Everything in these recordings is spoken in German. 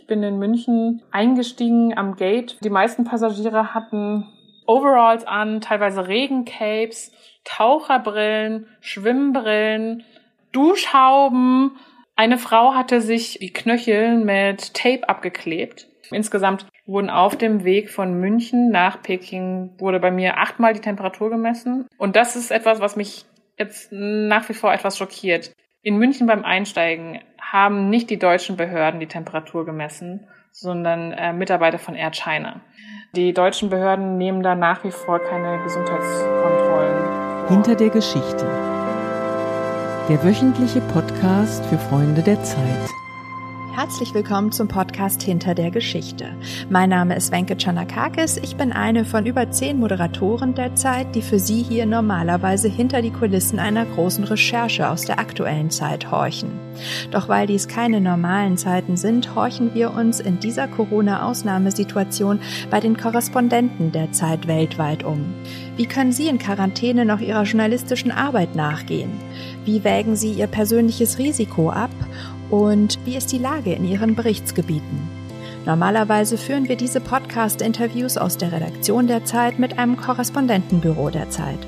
Ich bin in München eingestiegen am Gate. Die meisten Passagiere hatten Overalls an, teilweise Regencapes, Taucherbrillen, Schwimmbrillen, Duschhauben. Eine Frau hatte sich die Knöchel mit Tape abgeklebt. Insgesamt wurden auf dem Weg von München nach Peking wurde bei mir achtmal die Temperatur gemessen. Und das ist etwas, was mich jetzt nach wie vor etwas schockiert. In München beim Einsteigen haben nicht die deutschen Behörden die Temperatur gemessen, sondern äh, Mitarbeiter von Air China. Die deutschen Behörden nehmen da nach wie vor keine Gesundheitskontrollen. Hinter der Geschichte. Der wöchentliche Podcast für Freunde der Zeit. Herzlich willkommen zum Podcast Hinter der Geschichte. Mein Name ist Wenke Chanakakis. Ich bin eine von über zehn Moderatoren der Zeit, die für Sie hier normalerweise hinter die Kulissen einer großen Recherche aus der aktuellen Zeit horchen. Doch weil dies keine normalen Zeiten sind, horchen wir uns in dieser Corona-Ausnahmesituation bei den Korrespondenten der Zeit weltweit um. Wie können Sie in Quarantäne noch Ihrer journalistischen Arbeit nachgehen? Wie wägen Sie Ihr persönliches Risiko ab? Und wie ist die Lage in Ihren Berichtsgebieten? Normalerweise führen wir diese Podcast-Interviews aus der Redaktion der Zeit mit einem Korrespondentenbüro der Zeit.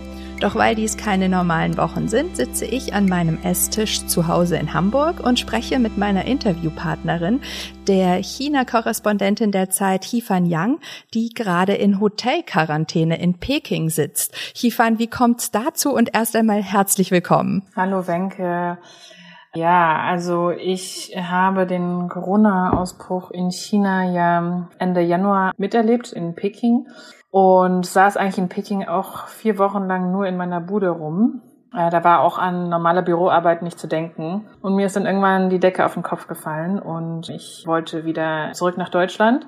Doch weil dies keine normalen Wochen sind, sitze ich an meinem Esstisch zu Hause in Hamburg und spreche mit meiner Interviewpartnerin, der China-Korrespondentin der Zeit Hifan Yang, die gerade in Hotelquarantäne in Peking sitzt. Hifan, wie kommt's dazu? Und erst einmal herzlich willkommen. Hallo Wenke. Ja, also ich habe den Corona-Ausbruch in China ja Ende Januar miterlebt in Peking und saß eigentlich in Peking auch vier Wochen lang nur in meiner Bude rum. Äh, da war auch an normale Büroarbeit nicht zu denken. Und mir ist dann irgendwann die Decke auf den Kopf gefallen und ich wollte wieder zurück nach Deutschland.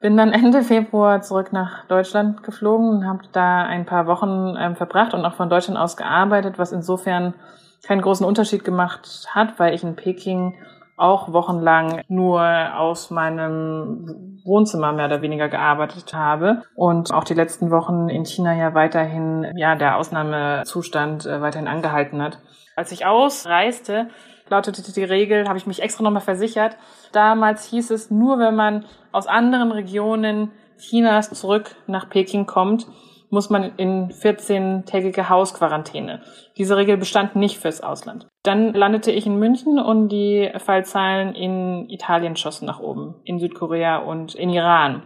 Bin dann Ende Februar zurück nach Deutschland geflogen und habe da ein paar Wochen ähm, verbracht und auch von Deutschland aus gearbeitet, was insofern keinen großen Unterschied gemacht hat, weil ich in Peking auch wochenlang nur aus meinem Wohnzimmer mehr oder weniger gearbeitet habe und auch die letzten Wochen in China ja weiterhin ja der Ausnahmezustand äh, weiterhin angehalten hat. Als ich ausreiste, lautete die Regel, habe ich mich extra nochmal versichert. Damals hieß es, nur wenn man aus anderen Regionen Chinas zurück nach Peking kommt, muss man in 14-tägige Hausquarantäne. Diese Regel bestand nicht fürs Ausland. Dann landete ich in München und die Fallzahlen in Italien schossen nach oben, in Südkorea und in Iran.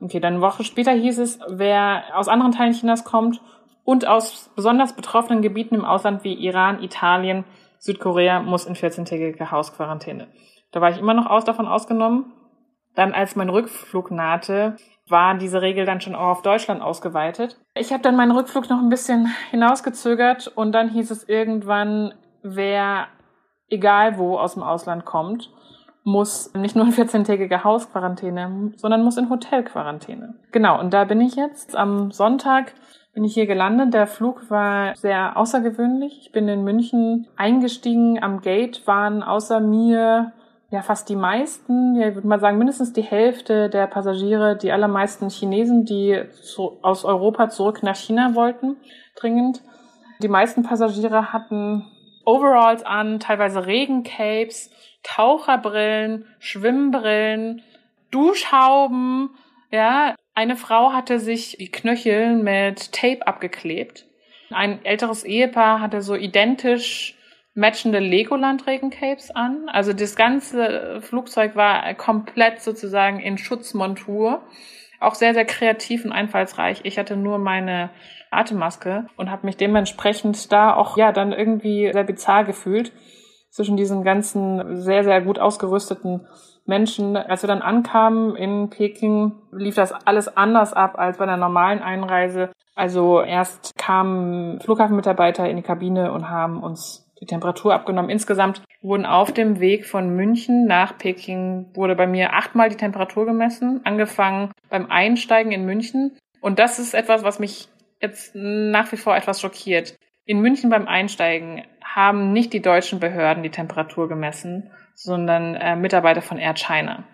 Okay, dann eine Woche später hieß es, wer aus anderen Teilen Chinas kommt und aus besonders betroffenen Gebieten im Ausland wie Iran, Italien, Südkorea muss in 14-tägige Hausquarantäne. Da war ich immer noch aus davon ausgenommen. Dann, als mein Rückflug nahte, war diese Regel dann schon auch auf Deutschland ausgeweitet. Ich habe dann meinen Rückflug noch ein bisschen hinausgezögert und dann hieß es irgendwann, wer egal wo aus dem Ausland kommt, muss nicht nur in 14-tägige Hausquarantäne, sondern muss in Hotelquarantäne. Genau, und da bin ich jetzt. Am Sonntag bin ich hier gelandet. Der Flug war sehr außergewöhnlich. Ich bin in München eingestiegen. Am Gate waren außer mir ja fast die meisten, ja, ich würde mal sagen mindestens die Hälfte der Passagiere, die allermeisten Chinesen, die zu, aus Europa zurück nach China wollten, dringend. Die meisten Passagiere hatten Overalls an, teilweise Regencapes, Taucherbrillen, Schwimmbrillen, Duschhauben, ja. Eine Frau hatte sich die Knöchel mit Tape abgeklebt. Ein älteres Ehepaar hatte so identisch matchende Legoland-Regencapes an. Also das ganze Flugzeug war komplett sozusagen in Schutzmontur. Auch sehr, sehr kreativ und einfallsreich. Ich hatte nur meine Atemmaske und habe mich dementsprechend da auch ja dann irgendwie sehr bizarr gefühlt zwischen diesen ganzen sehr, sehr gut ausgerüsteten Menschen. Als wir dann ankamen in Peking, lief das alles anders ab als bei einer normalen Einreise. Also erst kamen Flughafenmitarbeiter in die Kabine und haben uns die Temperatur abgenommen. Insgesamt wurden auf dem Weg von München nach Peking wurde bei mir achtmal die Temperatur gemessen, angefangen beim Einsteigen in München. Und das ist etwas, was mich jetzt nach wie vor etwas schockiert. In München beim Einsteigen haben nicht die deutschen Behörden die Temperatur gemessen, sondern äh, Mitarbeiter von Air China.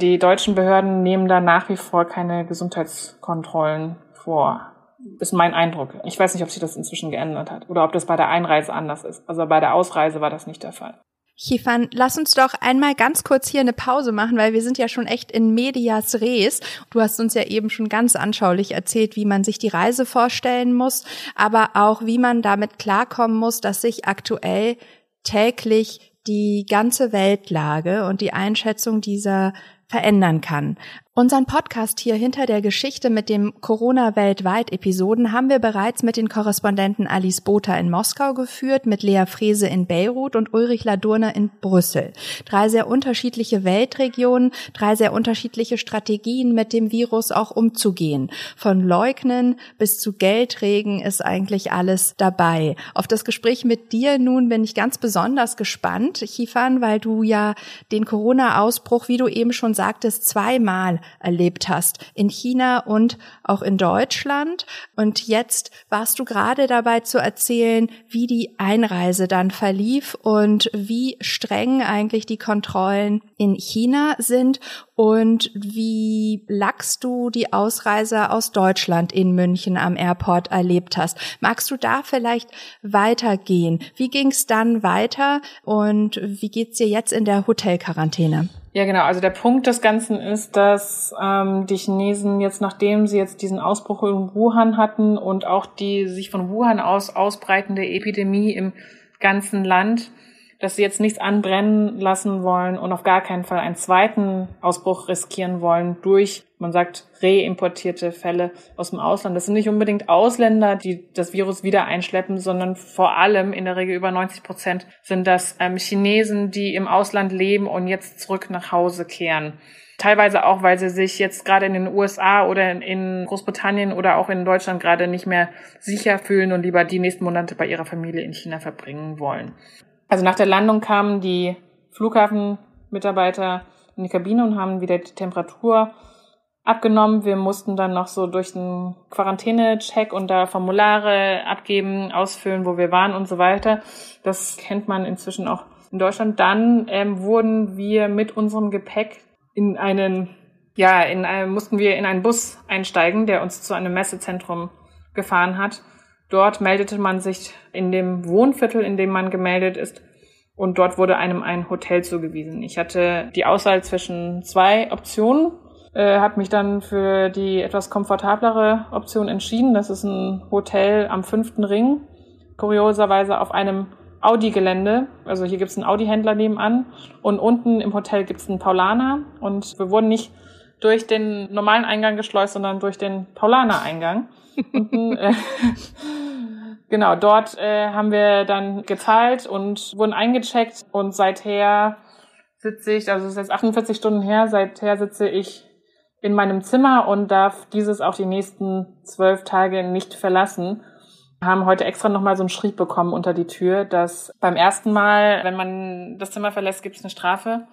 Die deutschen Behörden nehmen da nach wie vor keine Gesundheitskontrollen vor ist mein Eindruck. Ich weiß nicht, ob sich das inzwischen geändert hat oder ob das bei der Einreise anders ist. Also bei der Ausreise war das nicht der Fall. Chifan, lass uns doch einmal ganz kurz hier eine Pause machen, weil wir sind ja schon echt in medias res. Du hast uns ja eben schon ganz anschaulich erzählt, wie man sich die Reise vorstellen muss, aber auch wie man damit klarkommen muss, dass sich aktuell täglich die ganze Weltlage und die Einschätzung dieser verändern kann. Unseren Podcast hier hinter der Geschichte mit dem Corona weltweit Episoden haben wir bereits mit den Korrespondenten Alice Botha in Moskau geführt, mit Lea Frese in Beirut und Ulrich Ladurner in Brüssel. Drei sehr unterschiedliche Weltregionen, drei sehr unterschiedliche Strategien mit dem Virus auch umzugehen. Von Leugnen bis zu Geldregen ist eigentlich alles dabei. Auf das Gespräch mit dir nun bin ich ganz besonders gespannt, Chifan, weil du ja den Corona-Ausbruch, wie du eben schon sagtest, zweimal erlebt hast, in China und auch in Deutschland. Und jetzt warst du gerade dabei zu erzählen, wie die Einreise dann verlief und wie streng eigentlich die Kontrollen in China sind und wie lax du die Ausreise aus Deutschland in München am Airport erlebt hast. Magst du da vielleicht weitergehen? Wie ging es dann weiter und wie geht's dir jetzt in der Hotelquarantäne? Ja, genau. Also der Punkt des Ganzen ist, dass ähm, die Chinesen jetzt, nachdem sie jetzt diesen Ausbruch in Wuhan hatten und auch die sich von Wuhan aus ausbreitende Epidemie im ganzen Land, dass sie jetzt nichts anbrennen lassen wollen und auf gar keinen Fall einen zweiten Ausbruch riskieren wollen durch, man sagt, reimportierte Fälle aus dem Ausland. Das sind nicht unbedingt Ausländer, die das Virus wieder einschleppen, sondern vor allem in der Regel über 90 Prozent sind das ähm, Chinesen, die im Ausland leben und jetzt zurück nach Hause kehren. Teilweise auch, weil sie sich jetzt gerade in den USA oder in Großbritannien oder auch in Deutschland gerade nicht mehr sicher fühlen und lieber die nächsten Monate bei ihrer Familie in China verbringen wollen. Also nach der Landung kamen die Flughafenmitarbeiter in die Kabine und haben wieder die Temperatur abgenommen. Wir mussten dann noch so durch einen Quarantäne-Check und da Formulare abgeben, ausfüllen, wo wir waren und so weiter. Das kennt man inzwischen auch in Deutschland. Dann ähm, wurden wir mit unserem Gepäck in einen, ja, in einem, mussten wir in einen Bus einsteigen, der uns zu einem Messezentrum gefahren hat. Dort meldete man sich in dem Wohnviertel, in dem man gemeldet ist, und dort wurde einem ein Hotel zugewiesen. Ich hatte die Auswahl zwischen zwei Optionen, äh, habe mich dann für die etwas komfortablere Option entschieden. Das ist ein Hotel am fünften Ring, kurioserweise auf einem Audi-Gelände. Also hier gibt es einen Audi-Händler nebenan und unten im Hotel gibt es einen Paulaner und wir wurden nicht durch den normalen Eingang geschleust, sondern durch den Paulaner-Eingang. Äh, genau, dort äh, haben wir dann gezahlt und wurden eingecheckt und seither sitze ich, also es ist jetzt 48 Stunden her, seither sitze ich in meinem Zimmer und darf dieses auch die nächsten zwölf Tage nicht verlassen. Wir haben heute extra nochmal so einen Schrieb bekommen unter die Tür, dass beim ersten Mal, wenn man das Zimmer verlässt, gibt es eine Strafe.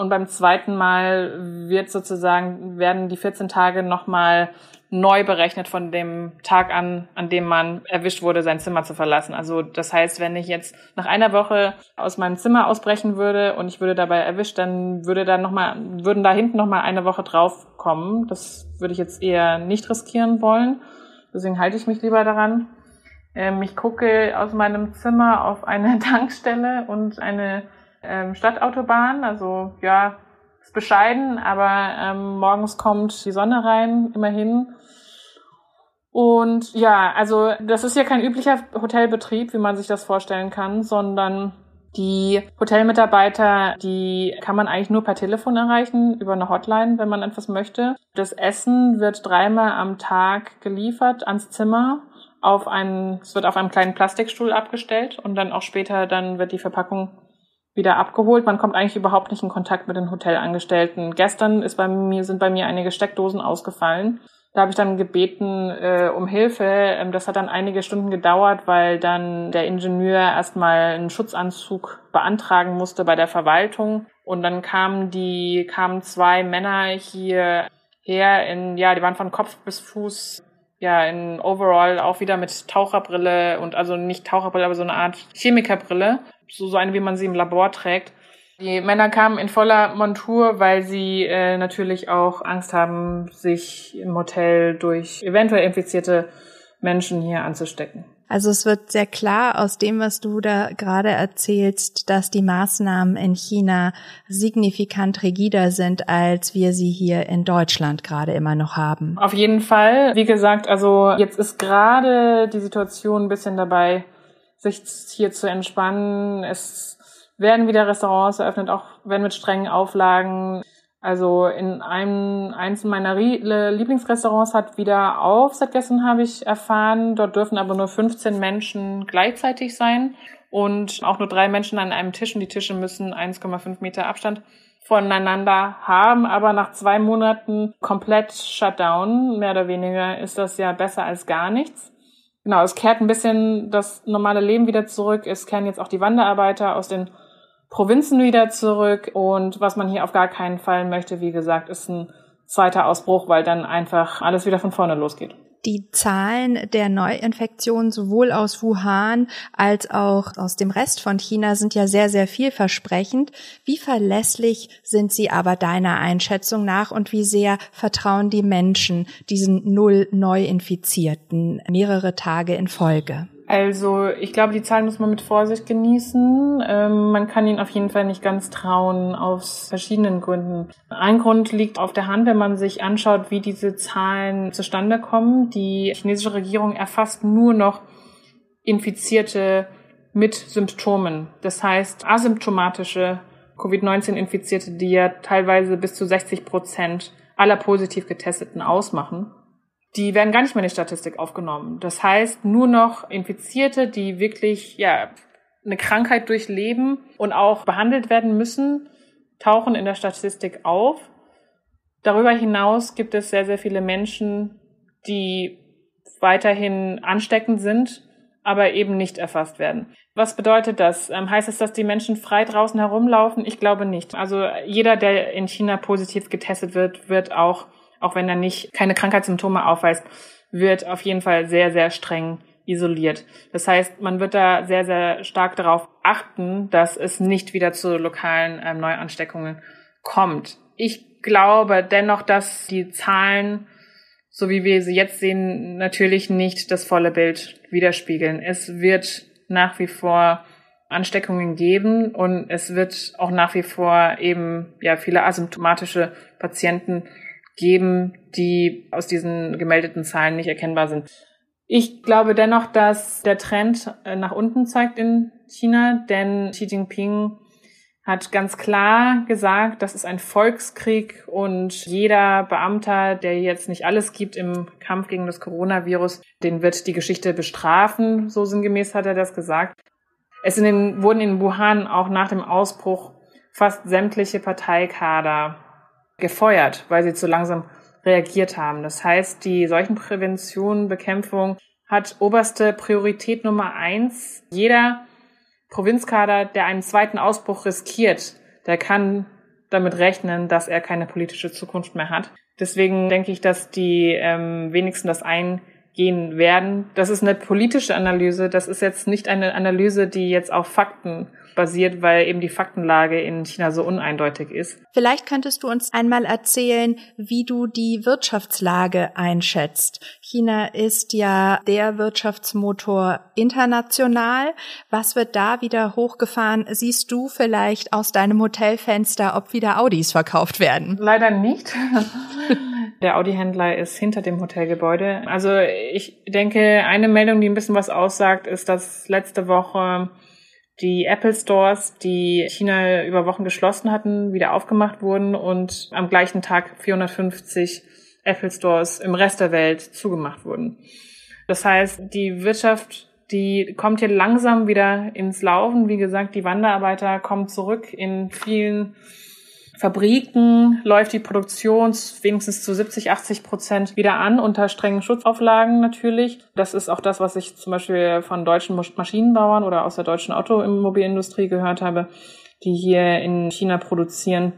Und beim zweiten Mal wird sozusagen, werden die 14 Tage nochmal neu berechnet von dem Tag an, an dem man erwischt wurde, sein Zimmer zu verlassen. Also das heißt, wenn ich jetzt nach einer Woche aus meinem Zimmer ausbrechen würde und ich würde dabei erwischt, dann würde da noch mal, würden da hinten noch mal eine Woche drauf kommen. Das würde ich jetzt eher nicht riskieren wollen. Deswegen halte ich mich lieber daran. Ähm, ich gucke aus meinem Zimmer auf eine Tankstelle und eine ähm, Stadtautobahn. Also ja, ist bescheiden, aber ähm, morgens kommt die Sonne rein, immerhin. Und ja, also das ist ja kein üblicher Hotelbetrieb, wie man sich das vorstellen kann, sondern die Hotelmitarbeiter, die kann man eigentlich nur per Telefon erreichen, über eine Hotline, wenn man etwas möchte. Das Essen wird dreimal am Tag geliefert ans Zimmer. Auf einen, es wird auf einem kleinen Plastikstuhl abgestellt und dann auch später dann wird die Verpackung wieder abgeholt. Man kommt eigentlich überhaupt nicht in Kontakt mit den Hotelangestellten. Gestern ist bei mir, sind bei mir einige Steckdosen ausgefallen. Da habe ich dann gebeten äh, um Hilfe. Ähm, das hat dann einige Stunden gedauert, weil dann der Ingenieur erstmal einen Schutzanzug beantragen musste bei der Verwaltung. Und dann kamen die, kamen zwei Männer hier her in, ja, die waren von Kopf bis Fuß, ja, in Overall auch wieder mit Taucherbrille und also nicht Taucherbrille, aber so eine Art Chemikerbrille. So, so eine, wie man sie im Labor trägt. Die Männer kamen in voller Montur, weil sie äh, natürlich auch Angst haben, sich im Hotel durch eventuell infizierte Menschen hier anzustecken. Also es wird sehr klar aus dem, was du da gerade erzählst, dass die Maßnahmen in China signifikant rigider sind, als wir sie hier in Deutschland gerade immer noch haben. Auf jeden Fall. Wie gesagt, also jetzt ist gerade die Situation ein bisschen dabei, sich hier zu entspannen. Es werden wieder Restaurants eröffnet, auch wenn mit strengen Auflagen. Also in einem eins meiner Lieblingsrestaurants hat wieder auf, seit gestern habe ich erfahren. Dort dürfen aber nur 15 Menschen gleichzeitig sein und auch nur drei Menschen an einem Tisch. Und die Tische müssen 1,5 Meter Abstand voneinander haben. Aber nach zwei Monaten komplett Shutdown, mehr oder weniger, ist das ja besser als gar nichts. Genau, es kehrt ein bisschen das normale Leben wieder zurück. Es kehren jetzt auch die Wanderarbeiter aus den Provinzen wieder zurück. Und was man hier auf gar keinen Fall möchte, wie gesagt, ist ein zweiter Ausbruch, weil dann einfach alles wieder von vorne losgeht. Die Zahlen der Neuinfektionen sowohl aus Wuhan als auch aus dem Rest von China sind ja sehr, sehr vielversprechend. Wie verlässlich sind sie aber deiner Einschätzung nach und wie sehr vertrauen die Menschen diesen Null Neuinfizierten mehrere Tage in Folge? Also ich glaube, die Zahlen muss man mit Vorsicht genießen. Ähm, man kann ihnen auf jeden Fall nicht ganz trauen, aus verschiedenen Gründen. Ein Grund liegt auf der Hand, wenn man sich anschaut, wie diese Zahlen zustande kommen. Die chinesische Regierung erfasst nur noch Infizierte mit Symptomen. Das heißt, asymptomatische Covid-19-Infizierte, die ja teilweise bis zu 60 Prozent aller positiv Getesteten ausmachen die werden gar nicht mehr in die Statistik aufgenommen. Das heißt, nur noch Infizierte, die wirklich ja eine Krankheit durchleben und auch behandelt werden müssen, tauchen in der Statistik auf. Darüber hinaus gibt es sehr, sehr viele Menschen, die weiterhin ansteckend sind, aber eben nicht erfasst werden. Was bedeutet das? Ähm, heißt es, dass die Menschen frei draußen herumlaufen? Ich glaube nicht. Also jeder, der in China positiv getestet wird, wird auch auch wenn er nicht keine Krankheitssymptome aufweist, wird auf jeden Fall sehr, sehr streng isoliert. Das heißt, man wird da sehr, sehr stark darauf achten, dass es nicht wieder zu lokalen ähm, Neuansteckungen kommt. Ich glaube dennoch, dass die Zahlen, so wie wir sie jetzt sehen, natürlich nicht das volle Bild widerspiegeln. Es wird nach wie vor Ansteckungen geben und es wird auch nach wie vor eben ja viele asymptomatische Patienten geben, die aus diesen gemeldeten Zahlen nicht erkennbar sind. Ich glaube dennoch, dass der Trend äh, nach unten zeigt in China, denn Xi Jinping hat ganz klar gesagt, das ist ein Volkskrieg und jeder Beamter, der jetzt nicht alles gibt im Kampf gegen das Coronavirus, den wird die Geschichte bestrafen. So sinngemäß hat er das gesagt. Es in den, wurden in Wuhan auch nach dem Ausbruch fast sämtliche Parteikader gefeuert, weil sie zu langsam reagiert haben. Das heißt, die Seuchenprävention, Bekämpfung hat oberste Priorität Nummer eins. Jeder Provinzkader, der einen zweiten Ausbruch riskiert, der kann damit rechnen, dass er keine politische Zukunft mehr hat. Deswegen denke ich, dass die ähm, wenigsten das eingehen werden. Das ist eine politische Analyse. Das ist jetzt nicht eine Analyse, die jetzt auf Fakten basiert, weil eben die Faktenlage in China so uneindeutig ist. Vielleicht könntest du uns einmal erzählen, wie du die Wirtschaftslage einschätzt. China ist ja der Wirtschaftsmotor international. Was wird da wieder hochgefahren? Siehst du vielleicht aus deinem Hotelfenster, ob wieder Audis verkauft werden? Leider nicht. Der Audi-Händler ist hinter dem Hotelgebäude. Also ich denke, eine Meldung, die ein bisschen was aussagt, ist, dass letzte Woche die Apple Stores, die China über Wochen geschlossen hatten, wieder aufgemacht wurden und am gleichen Tag 450 Apple Stores im Rest der Welt zugemacht wurden. Das heißt, die Wirtschaft, die kommt hier langsam wieder ins Laufen. Wie gesagt, die Wanderarbeiter kommen zurück in vielen Fabriken läuft die Produktion wenigstens zu 70, 80 Prozent wieder an, unter strengen Schutzauflagen natürlich. Das ist auch das, was ich zum Beispiel von deutschen Maschinenbauern oder aus der deutschen Automobilindustrie gehört habe, die hier in China produzieren.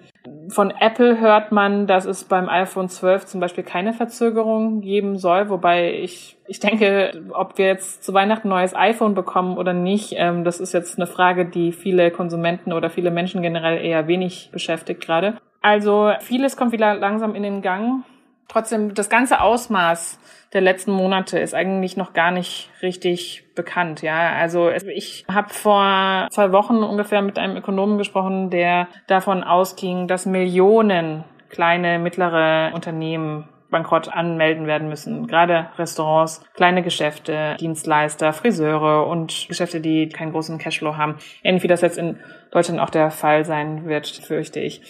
Von Apple hört man, dass es beim iPhone 12 zum Beispiel keine Verzögerung geben soll, wobei ich, ich denke, ob wir jetzt zu Weihnachten ein neues iPhone bekommen oder nicht, ähm, das ist jetzt eine Frage, die viele Konsumenten oder viele Menschen generell eher wenig beschäftigt gerade. Also vieles kommt wieder langsam in den Gang. Trotzdem, das ganze Ausmaß der letzten Monate ist eigentlich noch gar nicht richtig bekannt. Ja, also ich habe vor zwei Wochen ungefähr mit einem Ökonomen gesprochen, der davon ausging, dass Millionen kleine, mittlere Unternehmen Bankrott anmelden werden müssen. Gerade Restaurants, kleine Geschäfte, Dienstleister, Friseure und Geschäfte, die keinen großen Cashflow haben. Ähnlich wie das jetzt in Deutschland auch der Fall sein wird, fürchte ich.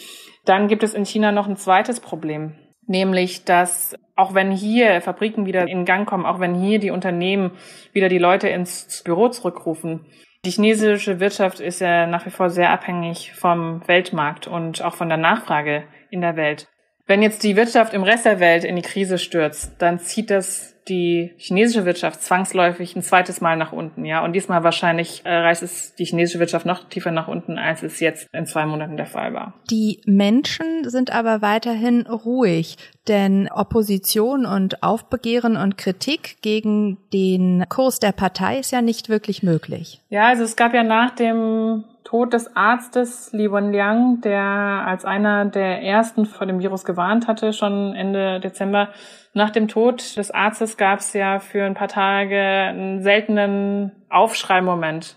Dann gibt es in China noch ein zweites Problem nämlich dass auch wenn hier Fabriken wieder in Gang kommen, auch wenn hier die Unternehmen wieder die Leute ins Büro zurückrufen, die chinesische Wirtschaft ist ja nach wie vor sehr abhängig vom Weltmarkt und auch von der Nachfrage in der Welt. Wenn jetzt die Wirtschaft im Rest der Welt in die Krise stürzt, dann zieht das die chinesische Wirtschaft zwangsläufig ein zweites Mal nach unten, ja. Und diesmal wahrscheinlich äh, reißt es die chinesische Wirtschaft noch tiefer nach unten, als es jetzt in zwei Monaten der Fall war. Die Menschen sind aber weiterhin ruhig, denn Opposition und Aufbegehren und Kritik gegen den Kurs der Partei ist ja nicht wirklich möglich. Ja, also es gab ja nach dem Tod des Arztes Li Wenliang, der als einer der ersten vor dem Virus gewarnt hatte, schon Ende Dezember, nach dem Tod des Arztes gab es ja für ein paar Tage einen seltenen Aufschreimoment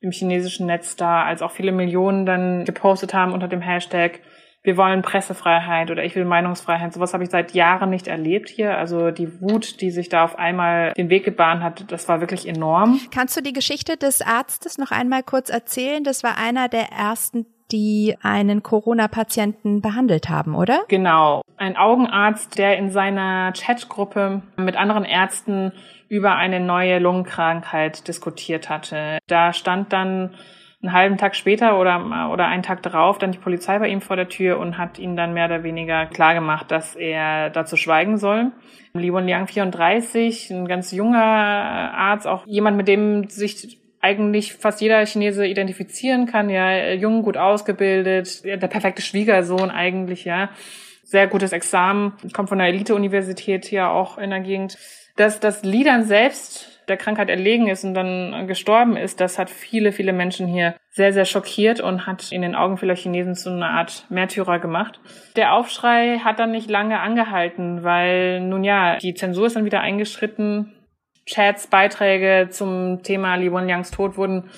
im chinesischen Netz da, als auch viele Millionen dann gepostet haben unter dem Hashtag wir wollen Pressefreiheit oder ich will Meinungsfreiheit. Sowas habe ich seit Jahren nicht erlebt hier. Also die Wut, die sich da auf einmal den Weg gebahnt hat, das war wirklich enorm. Kannst du die Geschichte des Arztes noch einmal kurz erzählen? Das war einer der ersten die einen Corona-Patienten behandelt haben, oder? Genau. Ein Augenarzt, der in seiner Chatgruppe mit anderen Ärzten über eine neue Lungenkrankheit diskutiert hatte. Da stand dann einen halben Tag später oder, oder einen Tag darauf dann die Polizei bei ihm vor der Tür und hat ihn dann mehr oder weniger klargemacht, dass er dazu schweigen soll. Li Wenliang 34, ein ganz junger Arzt, auch jemand, mit dem sich eigentlich fast jeder Chinese identifizieren kann, ja, jung, gut ausgebildet, der perfekte Schwiegersohn eigentlich, ja. Sehr gutes Examen, kommt von der Elite-Universität hier auch in der Gegend. Dass das Liedern selbst der Krankheit erlegen ist und dann gestorben ist, das hat viele, viele Menschen hier sehr, sehr schockiert und hat in den Augen vieler Chinesen so eine Art Märtyrer gemacht. Der Aufschrei hat dann nicht lange angehalten, weil nun ja, die Zensur ist dann wieder eingeschritten. Chats, Beiträge zum Thema Li Wenliangs Tod wurden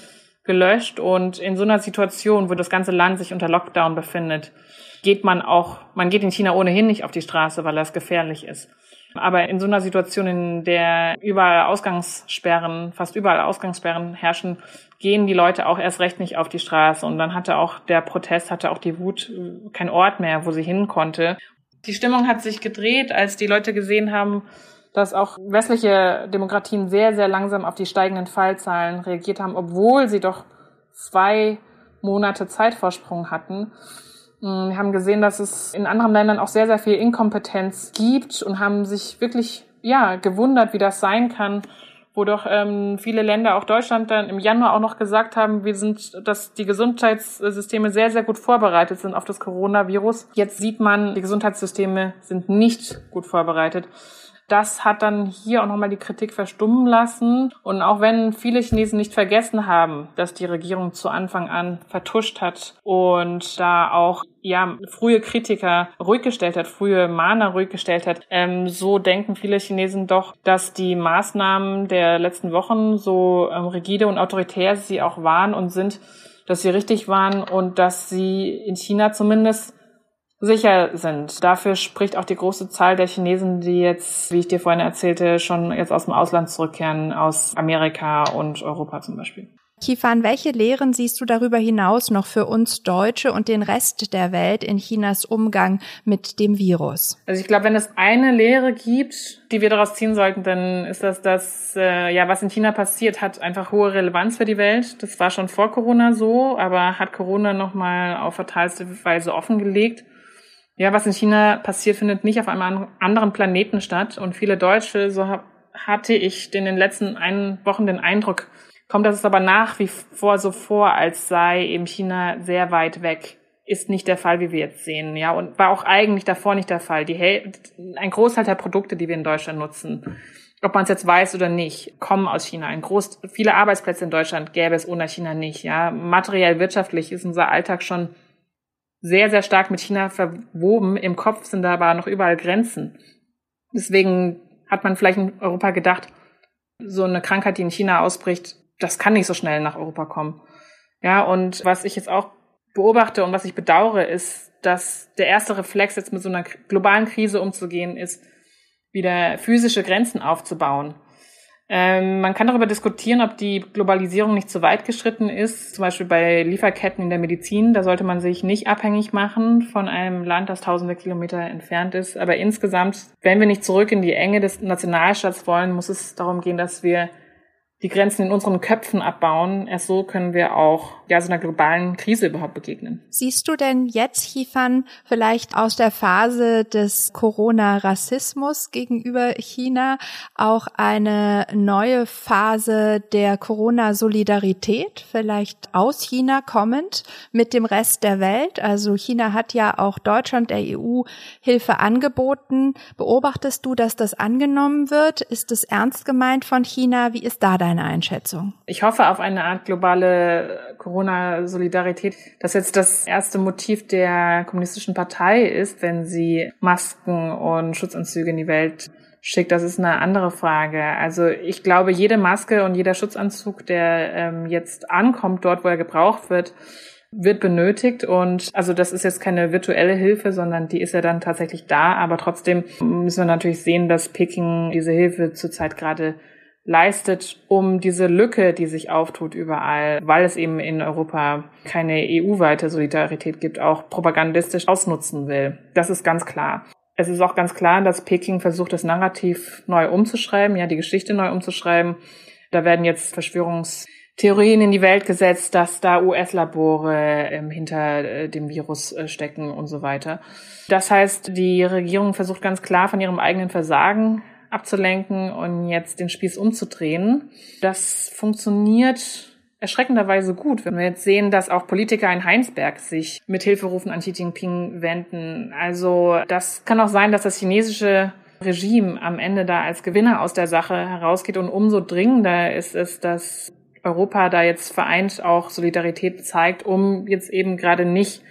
gelöscht und in so einer Situation, wo das ganze Land sich unter Lockdown befindet, geht man auch, man geht in China ohnehin nicht auf die Straße, weil das gefährlich ist. Aber in so einer Situation, in der überall Ausgangssperren, fast überall Ausgangssperren herrschen, gehen die Leute auch erst recht nicht auf die Straße. Und dann hatte auch der Protest, hatte auch die Wut kein Ort mehr, wo sie hin konnte. Die Stimmung hat sich gedreht, als die Leute gesehen haben, dass auch westliche Demokratien sehr, sehr langsam auf die steigenden Fallzahlen reagiert haben, obwohl sie doch zwei Monate Zeitvorsprung hatten. Mm, wir haben gesehen, dass es in anderen Ländern auch sehr, sehr viel Inkompetenz gibt und haben sich wirklich, ja, gewundert, wie das sein kann, wo doch ähm, viele Länder, auch Deutschland, dann im Januar auch noch gesagt haben, wir sind, dass die Gesundheitssysteme sehr, sehr gut vorbereitet sind auf das Coronavirus. Jetzt sieht man, die Gesundheitssysteme sind nicht gut vorbereitet. Das hat dann hier auch nochmal die Kritik verstummen lassen. Und auch wenn viele Chinesen nicht vergessen haben, dass die Regierung zu Anfang an vertuscht hat und da auch ja, frühe Kritiker ruhig gestellt hat, frühe Mahner ruhig gestellt hat, ähm, so denken viele Chinesen doch, dass die Maßnahmen der letzten Wochen, so ähm, rigide und autoritär sie auch waren und sind, dass sie richtig waren und dass sie in China zumindest sicher sind. Dafür spricht auch die große Zahl der Chinesen, die jetzt, wie ich dir vorhin erzählte, schon jetzt aus dem Ausland zurückkehren, aus Amerika und Europa zum Beispiel. Kifan, welche Lehren siehst du darüber hinaus noch für uns Deutsche und den Rest der Welt in Chinas Umgang mit dem Virus? Also ich glaube, wenn es eine Lehre gibt, die wir daraus ziehen sollten, dann ist das, dass äh, ja was in China passiert, hat einfach hohe Relevanz für die Welt. Das war schon vor Corona so, aber hat Corona noch mal auf verteilste Weise offengelegt. Ja, was in China passiert, findet nicht auf einem anderen Planeten statt. Und viele Deutsche, so hatte ich in den letzten ein Wochen den Eindruck, kommt das aber nach wie vor so vor, als sei eben China sehr weit weg. Ist nicht der Fall, wie wir jetzt sehen, ja, und war auch eigentlich davor nicht der Fall. Die ein Großteil der Produkte, die wir in Deutschland nutzen, ob man es jetzt weiß oder nicht, kommen aus China. Ein groß, viele Arbeitsplätze in Deutschland gäbe es ohne China nicht, ja. Materiell wirtschaftlich ist unser Alltag schon sehr, sehr stark mit China verwoben. Im Kopf sind da aber noch überall Grenzen. Deswegen hat man vielleicht in Europa gedacht, so eine Krankheit, die in China ausbricht, das kann nicht so schnell nach Europa kommen. Ja, und was ich jetzt auch beobachte und was ich bedauere, ist, dass der erste Reflex jetzt mit so einer globalen Krise umzugehen ist, wieder physische Grenzen aufzubauen. Ähm, man kann darüber diskutieren, ob die Globalisierung nicht zu weit geschritten ist, zum Beispiel bei Lieferketten in der Medizin. Da sollte man sich nicht abhängig machen von einem Land, das tausende Kilometer entfernt ist. Aber insgesamt, wenn wir nicht zurück in die Enge des Nationalstaats wollen, muss es darum gehen, dass wir die Grenzen in unseren Köpfen abbauen. Erst so können wir auch ja, so einer globalen Krise überhaupt begegnen. Siehst du denn jetzt, Hifan, vielleicht aus der Phase des Corona-Rassismus gegenüber China auch eine neue Phase der Corona-Solidarität, vielleicht aus China kommend mit dem Rest der Welt? Also China hat ja auch Deutschland, der EU, Hilfe angeboten. Beobachtest du, dass das angenommen wird? Ist es ernst gemeint von China? Wie ist da deine deine Einschätzung? Ich hoffe auf eine Art globale Corona-Solidarität. Das jetzt das erste Motiv der kommunistischen Partei ist, wenn sie Masken und Schutzanzüge in die Welt schickt, das ist eine andere Frage. Also ich glaube, jede Maske und jeder Schutzanzug, der ähm, jetzt ankommt, dort, wo er gebraucht wird, wird benötigt und also das ist jetzt keine virtuelle Hilfe, sondern die ist ja dann tatsächlich da, aber trotzdem müssen wir natürlich sehen, dass Peking diese Hilfe zurzeit gerade leistet, um diese Lücke, die sich auftut überall, weil es eben in Europa keine EU-weite Solidarität gibt, auch propagandistisch ausnutzen will. Das ist ganz klar. Es ist auch ganz klar, dass Peking versucht, das Narrativ neu umzuschreiben, ja, die Geschichte neu umzuschreiben. Da werden jetzt Verschwörungstheorien in die Welt gesetzt, dass da US-Labore ähm, hinter äh, dem Virus äh, stecken und so weiter. Das heißt, die Regierung versucht ganz klar von ihrem eigenen Versagen abzulenken und jetzt den Spieß umzudrehen. Das funktioniert erschreckenderweise gut, wenn wir jetzt sehen, dass auch Politiker in Heinsberg sich mit Hilferufen an Xi Jinping wenden. Also das kann auch sein, dass das chinesische Regime am Ende da als Gewinner aus der Sache herausgeht und umso dringender ist es, dass Europa da jetzt vereint auch Solidarität zeigt, um jetzt eben gerade nicht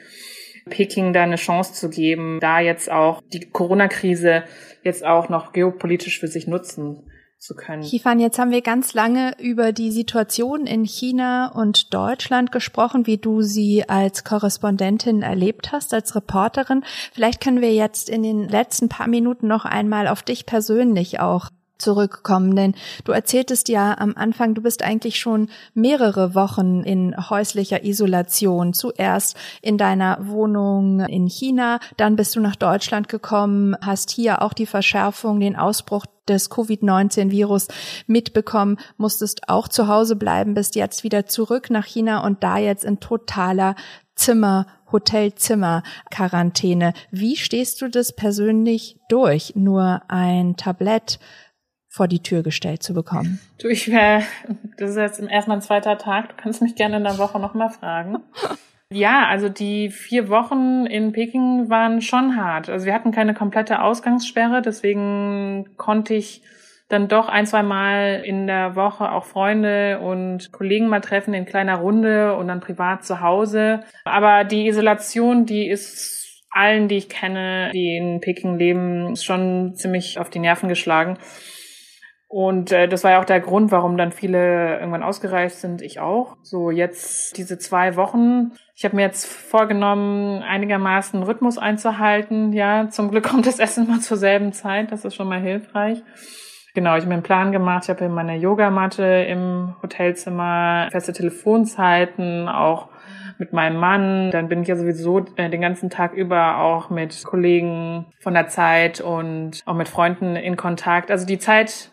Peking da eine Chance zu geben, da jetzt auch die Corona-Krise jetzt auch noch geopolitisch für sich nutzen zu können. Kifan, jetzt haben wir ganz lange über die Situation in China und Deutschland gesprochen, wie du sie als Korrespondentin erlebt hast, als Reporterin. Vielleicht können wir jetzt in den letzten paar Minuten noch einmal auf dich persönlich auch zurückkommen, denn du erzähltest ja am Anfang, du bist eigentlich schon mehrere Wochen in häuslicher Isolation. Zuerst in deiner Wohnung in China, dann bist du nach Deutschland gekommen, hast hier auch die Verschärfung, den Ausbruch des Covid-19-Virus mitbekommen, musstest auch zu Hause bleiben, bist jetzt wieder zurück nach China und da jetzt in totaler Zimmer Hotelzimmer-Quarantäne. Wie stehst du das persönlich durch? Nur ein Tablett vor die Tür gestellt zu bekommen? Du, ich wäre, das ist jetzt erstmal ein zweiter Tag, du kannst mich gerne in der Woche nochmal fragen. Ja, also die vier Wochen in Peking waren schon hart. Also wir hatten keine komplette Ausgangssperre, deswegen konnte ich dann doch ein, zwei Mal in der Woche auch Freunde und Kollegen mal treffen in kleiner Runde und dann privat zu Hause. Aber die Isolation, die ist allen, die ich kenne, die in Peking leben, schon ziemlich auf die Nerven geschlagen. Und äh, das war ja auch der Grund, warum dann viele irgendwann ausgereist sind, ich auch. So jetzt diese zwei Wochen. Ich habe mir jetzt vorgenommen, einigermaßen Rhythmus einzuhalten. Ja, zum Glück kommt das Essen immer zur selben Zeit. Das ist schon mal hilfreich. Genau, ich habe mir einen Plan gemacht. Ich habe meine Yogamatte im Hotelzimmer, feste Telefonzeiten, auch mit meinem Mann. Dann bin ich ja sowieso äh, den ganzen Tag über auch mit Kollegen von der Zeit und auch mit Freunden in Kontakt. Also die Zeit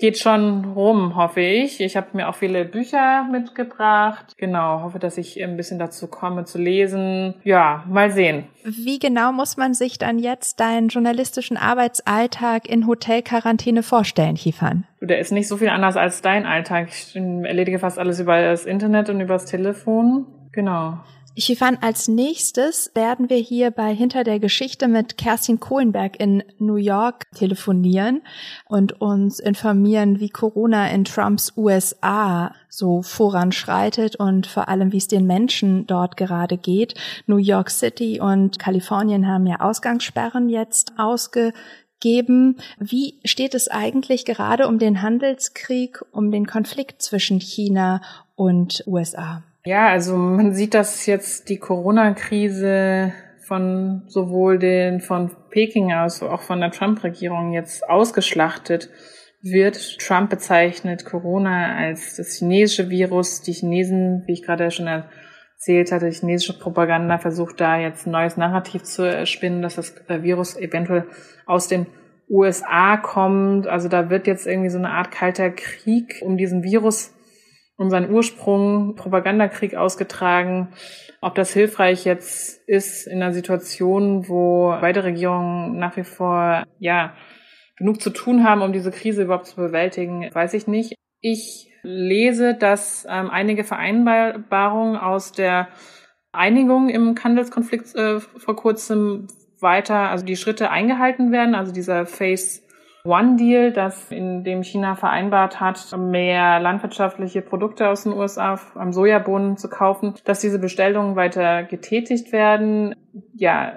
geht schon rum, hoffe ich. Ich habe mir auch viele Bücher mitgebracht. Genau, hoffe, dass ich ein bisschen dazu komme zu lesen. Ja, mal sehen. Wie genau muss man sich dann jetzt deinen journalistischen Arbeitsalltag in Hotelquarantäne vorstellen? Du, der ist nicht so viel anders als dein Alltag. Ich erledige fast alles über das Internet und übers Telefon. Genau. Chifan, als nächstes werden wir hier bei Hinter der Geschichte mit Kerstin Kohlenberg in New York telefonieren und uns informieren, wie Corona in Trumps USA so voranschreitet und vor allem, wie es den Menschen dort gerade geht. New York City und Kalifornien haben ja Ausgangssperren jetzt ausge geben. Wie steht es eigentlich gerade um den Handelskrieg, um den Konflikt zwischen China und USA? Ja, also man sieht, dass jetzt die Corona-Krise von sowohl den von Peking aus, auch von der Trump-Regierung jetzt ausgeschlachtet wird. Trump bezeichnet Corona als das chinesische Virus. Die Chinesen, wie ich gerade schon erzählt hatte, die chinesische Propaganda versucht da jetzt ein neues Narrativ zu spinnen, dass das äh, Virus eventuell aus den USA kommt. Also da wird jetzt irgendwie so eine Art kalter Krieg um diesen Virus, um seinen Ursprung, Propagandakrieg ausgetragen. Ob das hilfreich jetzt ist in einer Situation, wo beide Regierungen nach wie vor, ja, genug zu tun haben, um diese Krise überhaupt zu bewältigen, weiß ich nicht. Ich lese, dass ähm, einige Vereinbarungen aus der Einigung im Handelskonflikt äh, vor kurzem weiter, also die Schritte eingehalten werden, also dieser Phase One Deal, das in dem China vereinbart hat, mehr landwirtschaftliche Produkte aus den USA am Sojabohnen zu kaufen, dass diese Bestellungen weiter getätigt werden. Ja,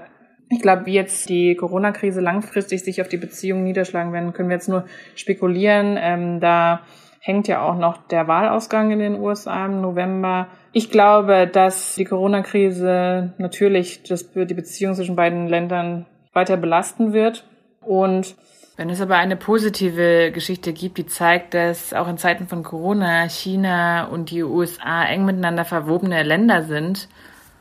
ich glaube, wie jetzt die Corona-Krise langfristig sich auf die Beziehungen niederschlagen werden, können wir jetzt nur spekulieren. Ähm, da hängt ja auch noch der Wahlausgang in den USA im November. Ich glaube, dass die Corona-Krise natürlich das, die Beziehung zwischen beiden Ländern weiter belasten wird. Und wenn es aber eine positive Geschichte gibt, die zeigt, dass auch in Zeiten von Corona China und die USA eng miteinander verwobene Länder sind,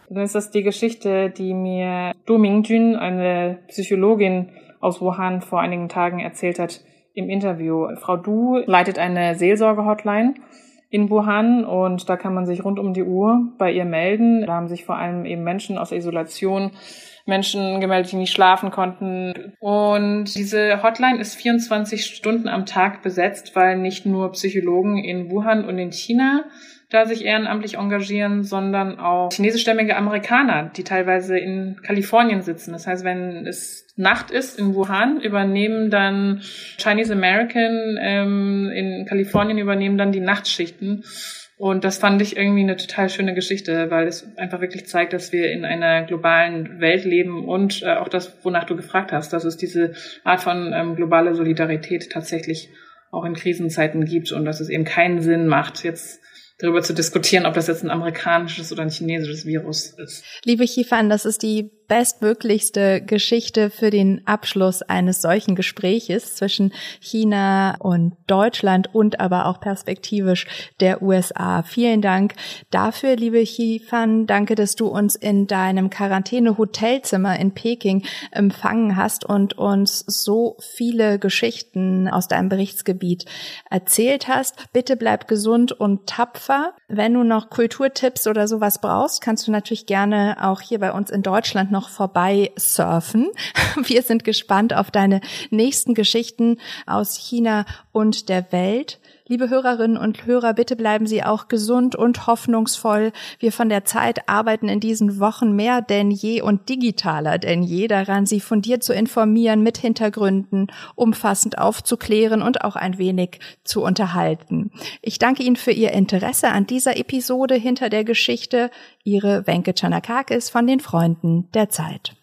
dann ist das die Geschichte, die mir Du Mingjun, eine Psychologin aus Wuhan, vor einigen Tagen erzählt hat im Interview. Frau Du leitet eine Seelsorge-Hotline in Wuhan und da kann man sich rund um die Uhr bei ihr melden. Da haben sich vor allem eben Menschen aus der Isolation, Menschen gemeldet, die nicht schlafen konnten. Und diese Hotline ist 24 Stunden am Tag besetzt, weil nicht nur Psychologen in Wuhan und in China da sich ehrenamtlich engagieren, sondern auch chinesischstämmige Amerikaner, die teilweise in Kalifornien sitzen. Das heißt, wenn es Nacht ist in Wuhan, übernehmen dann Chinese American ähm, in Kalifornien übernehmen dann die Nachtschichten. Und das fand ich irgendwie eine total schöne Geschichte, weil es einfach wirklich zeigt, dass wir in einer globalen Welt leben und äh, auch das, wonach du gefragt hast, dass es diese Art von ähm, globale Solidarität tatsächlich auch in Krisenzeiten gibt und dass es eben keinen Sinn macht, jetzt darüber zu diskutieren, ob das jetzt ein amerikanisches oder ein chinesisches Virus ist. Liebe Chifan, das ist die bestmöglichste Geschichte für den Abschluss eines solchen Gespräches zwischen China und Deutschland und aber auch perspektivisch der USA. Vielen Dank dafür, liebe Chifan. Danke, dass du uns in deinem Quarantäne-Hotelzimmer in Peking empfangen hast und uns so viele Geschichten aus deinem Berichtsgebiet erzählt hast. Bitte bleib gesund und tapfer. Wenn du noch Kulturtipps oder sowas brauchst, kannst du natürlich gerne auch hier bei uns in Deutschland noch vorbei surfen. Wir sind gespannt auf deine nächsten Geschichten aus China und der Welt. Liebe Hörerinnen und Hörer, bitte bleiben Sie auch gesund und hoffnungsvoll. Wir von der Zeit arbeiten in diesen Wochen mehr denn je und digitaler denn je daran, Sie fundiert zu informieren, mit Hintergründen umfassend aufzuklären und auch ein wenig zu unterhalten. Ich danke Ihnen für Ihr Interesse an dieser Episode hinter der Geschichte. Ihre Wenke Chanakakis von den Freunden der Zeit.